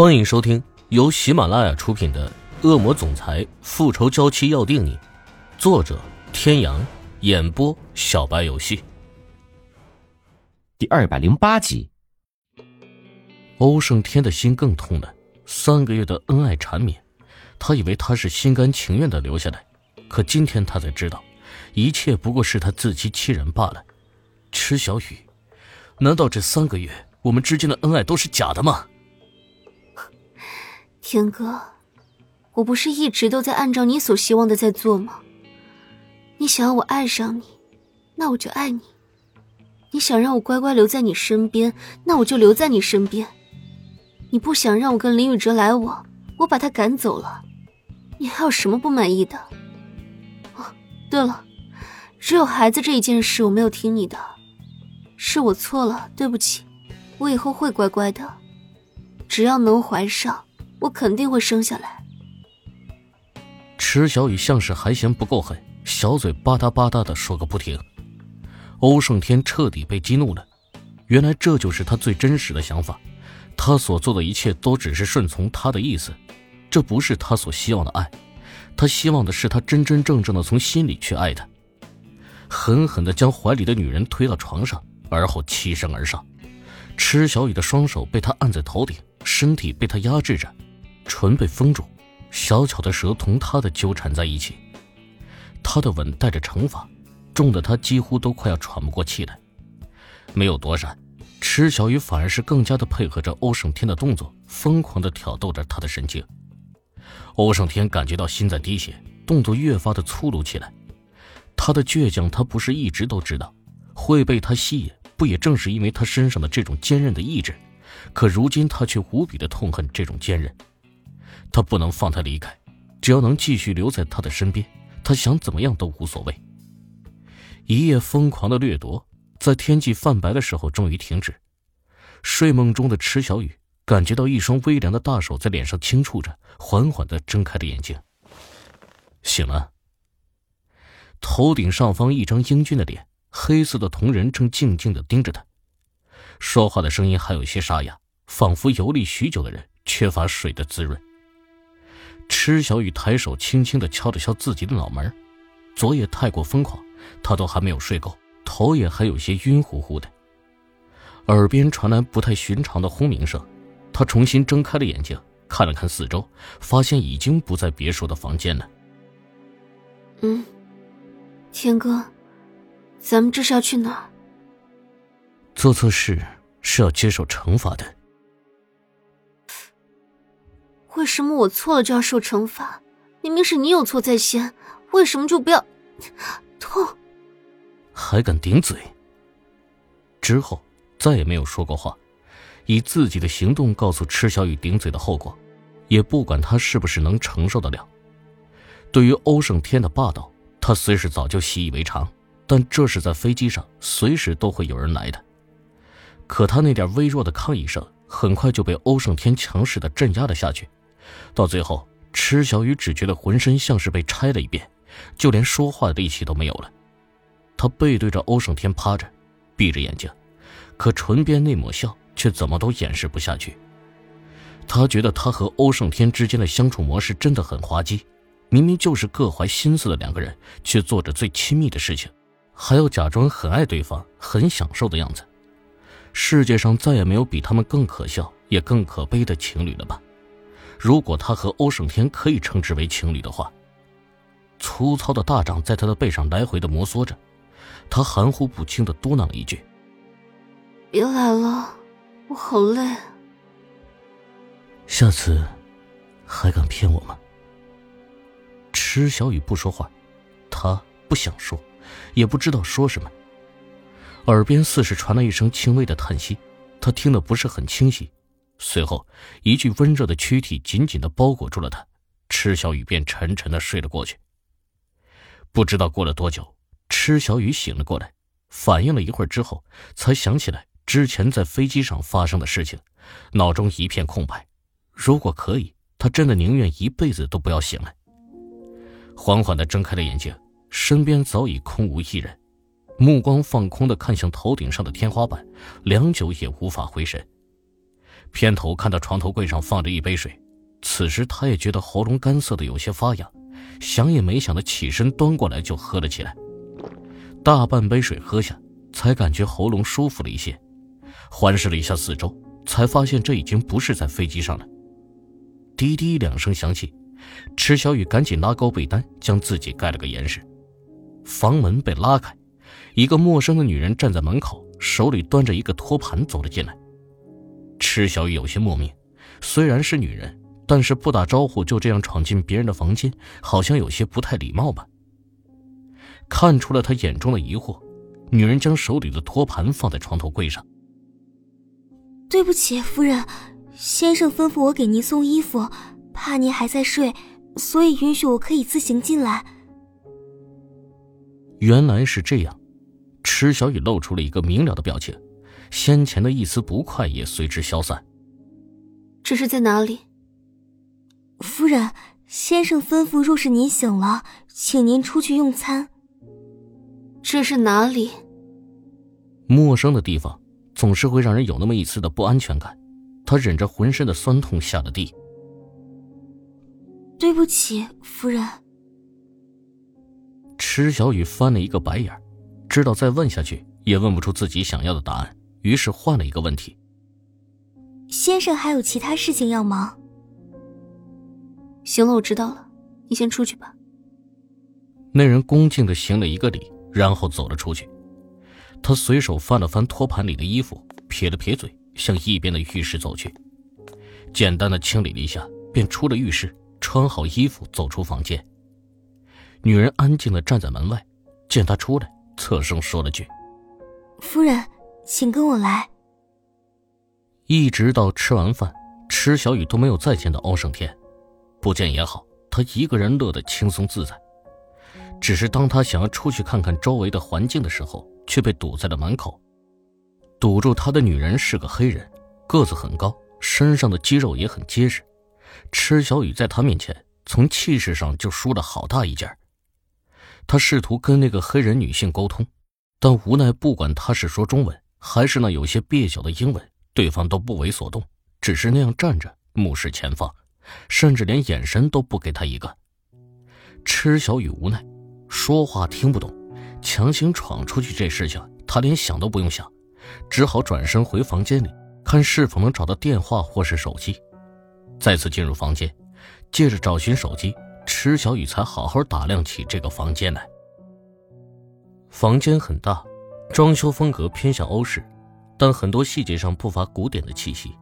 欢迎收听由喜马拉雅出品的《恶魔总裁复仇娇妻要定你》，作者：天阳，演播：小白游戏。第二百零八集，欧胜天的心更痛了。三个月的恩爱缠绵，他以为他是心甘情愿的留下来，可今天他才知道，一切不过是他自欺欺人罢了。池小雨，难道这三个月我们之间的恩爱都是假的吗？天哥，我不是一直都在按照你所希望的在做吗？你想要我爱上你，那我就爱你；你想让我乖乖留在你身边，那我就留在你身边。你不想让我跟林宇哲来往，我把他赶走了，你还有什么不满意的？哦，对了，只有孩子这一件事我没有听你的，是我错了，对不起，我以后会乖乖的，只要能怀上。我肯定会生下来。池小雨像是还嫌不够狠，小嘴吧嗒吧嗒的说个不停。欧胜天彻底被激怒了，原来这就是他最真实的想法，他所做的一切都只是顺从他的意思，这不是他所希望的爱，他希望的是他真真正正的从心里去爱他。狠狠的将怀里的女人推到床上，而后欺身而上。池小雨的双手被他按在头顶，身体被他压制着。唇被封住，小巧的舌同他的纠缠在一起，他的吻带着惩罚，重的他几乎都快要喘不过气来。没有躲闪，池小雨反而是更加的配合着欧胜天的动作，疯狂的挑逗着他的神经。欧胜天感觉到心在滴血，动作越发的粗鲁起来。他的倔强，他不是一直都知道，会被他吸引，不也正是因为他身上的这种坚韧的意志？可如今他却无比的痛恨这种坚韧。他不能放他离开，只要能继续留在他的身边，他想怎么样都无所谓。一夜疯狂的掠夺，在天际泛白的时候终于停止。睡梦中的池小雨感觉到一双微凉的大手在脸上轻触着，缓缓的睁开了眼睛。醒了。头顶上方一张英俊的脸，黑色的瞳仁正静静的盯着他，说话的声音还有些沙哑，仿佛游历许久的人缺乏水的滋润。池小雨抬手轻轻的敲了敲自己的脑门，昨夜太过疯狂，他都还没有睡够，头也还有些晕乎乎的。耳边传来不太寻常的轰鸣声，他重新睁开了眼睛，看了看四周，发现已经不在别墅的房间了。嗯，天哥，咱们这是要去哪儿？做错事是要接受惩罚的。为什么我错了就要受惩罚？明明是你有错在先，为什么就不要？痛！还敢顶嘴！之后再也没有说过话，以自己的行动告诉池小雨顶嘴的后果，也不管他是不是能承受得了。对于欧胜天的霸道，他虽是早就习以为常，但这是在飞机上，随时都会有人来的。可他那点微弱的抗议声，很快就被欧胜天强势的镇压了下去。到最后，池小雨只觉得浑身像是被拆了一遍，就连说话的力气都没有了。他背对着欧胜天趴着，闭着眼睛，可唇边那抹笑却怎么都掩饰不下去。他觉得他和欧胜天之间的相处模式真的很滑稽，明明就是各怀心思的两个人，却做着最亲密的事情，还要假装很爱对方、很享受的样子。世界上再也没有比他们更可笑也更可悲的情侣了吧？如果他和欧胜天可以称之为情侣的话，粗糙的大掌在他的背上来回的摩挲着，他含糊不清的嘟囔了一句：“别来了，我好累。”下次还敢骗我吗？池小雨不说话，他不想说，也不知道说什么。耳边似是传来一声轻微的叹息，他听得不是很清晰。随后，一具温热的躯体紧紧的包裹住了他，池小雨便沉沉的睡了过去。不知道过了多久，池小雨醒了过来，反应了一会儿之后，才想起来之前在飞机上发生的事情，脑中一片空白。如果可以，他真的宁愿一辈子都不要醒来。缓缓的睁开了眼睛，身边早已空无一人，目光放空的看向头顶上的天花板，良久也无法回神。偏头看到床头柜上放着一杯水，此时他也觉得喉咙干涩的有些发痒，想也没想的起身端过来就喝了起来。大半杯水喝下，才感觉喉咙舒服了一些。环视了一下四周，才发现这已经不是在飞机上了。滴滴两声响起，池小雨赶紧拉高被单，将自己盖了个严实。房门被拉开，一个陌生的女人站在门口，手里端着一个托盘走了进来。池小雨有些莫名，虽然是女人，但是不打招呼就这样闯进别人的房间，好像有些不太礼貌吧。看出了他眼中的疑惑，女人将手里的托盘放在床头柜上。对不起，夫人，先生吩咐我给您送衣服，怕您还在睡，所以允许我可以自行进来。原来是这样，池小雨露出了一个明了的表情，先前的一丝不快也随之消散。这是在哪里？夫人，先生吩咐，若是您醒了，请您出去用餐。这是哪里？陌生的地方总是会让人有那么一丝的不安全感。他忍着浑身的酸痛下了地。对不起，夫人。池小雨翻了一个白眼，知道再问下去也问不出自己想要的答案，于是换了一个问题：“先生还有其他事情要忙？”行了，我知道了，你先出去吧。那人恭敬的行了一个礼，然后走了出去。他随手翻了翻托盘里的衣服，撇了撇嘴，向一边的浴室走去，简单的清理了一下，便出了浴室，穿好衣服走出房间。女人安静的站在门外，见他出来，侧声说了句：“夫人，请跟我来。”一直到吃完饭，池小雨都没有再见到欧胜天。不见也好，他一个人乐得轻松自在。只是当他想要出去看看周围的环境的时候，却被堵在了门口。堵住他的女人是个黑人，个子很高，身上的肌肉也很结实。池小雨在他面前，从气势上就输了好大一截。他试图跟那个黑人女性沟通，但无奈不管他是说中文还是那有些蹩脚的英文，对方都不为所动，只是那样站着目视前方，甚至连眼神都不给他一个。池小雨无奈，说话听不懂，强行闯出去这事情他连想都不用想，只好转身回房间里看是否能找到电话或是手机。再次进入房间，借着找寻手机。池小雨才好好打量起这个房间来。房间很大，装修风格偏向欧式，但很多细节上不乏古典的气息。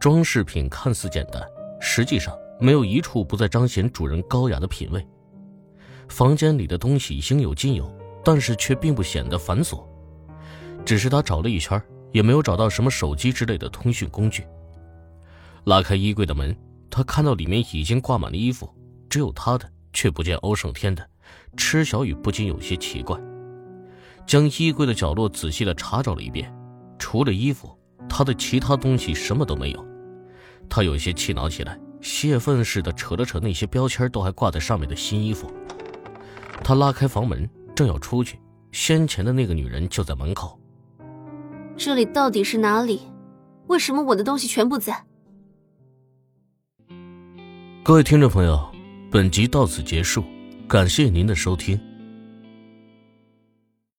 装饰品看似简单，实际上没有一处不在彰显主人高雅的品味。房间里的东西应有尽有，但是却并不显得繁琐。只是他找了一圈，也没有找到什么手机之类的通讯工具。拉开衣柜的门，他看到里面已经挂满了衣服。只有他的，却不见欧胜天的，池小雨不禁有些奇怪。将衣柜的角落仔细的查找了一遍，除了衣服，他的其他东西什么都没有。他有些气恼起来，泄愤似的扯了扯那些标签都还挂在上面的新衣服。他拉开房门，正要出去，先前的那个女人就在门口。这里到底是哪里？为什么我的东西全部在？各位听众朋友。本集到此结束，感谢您的收听。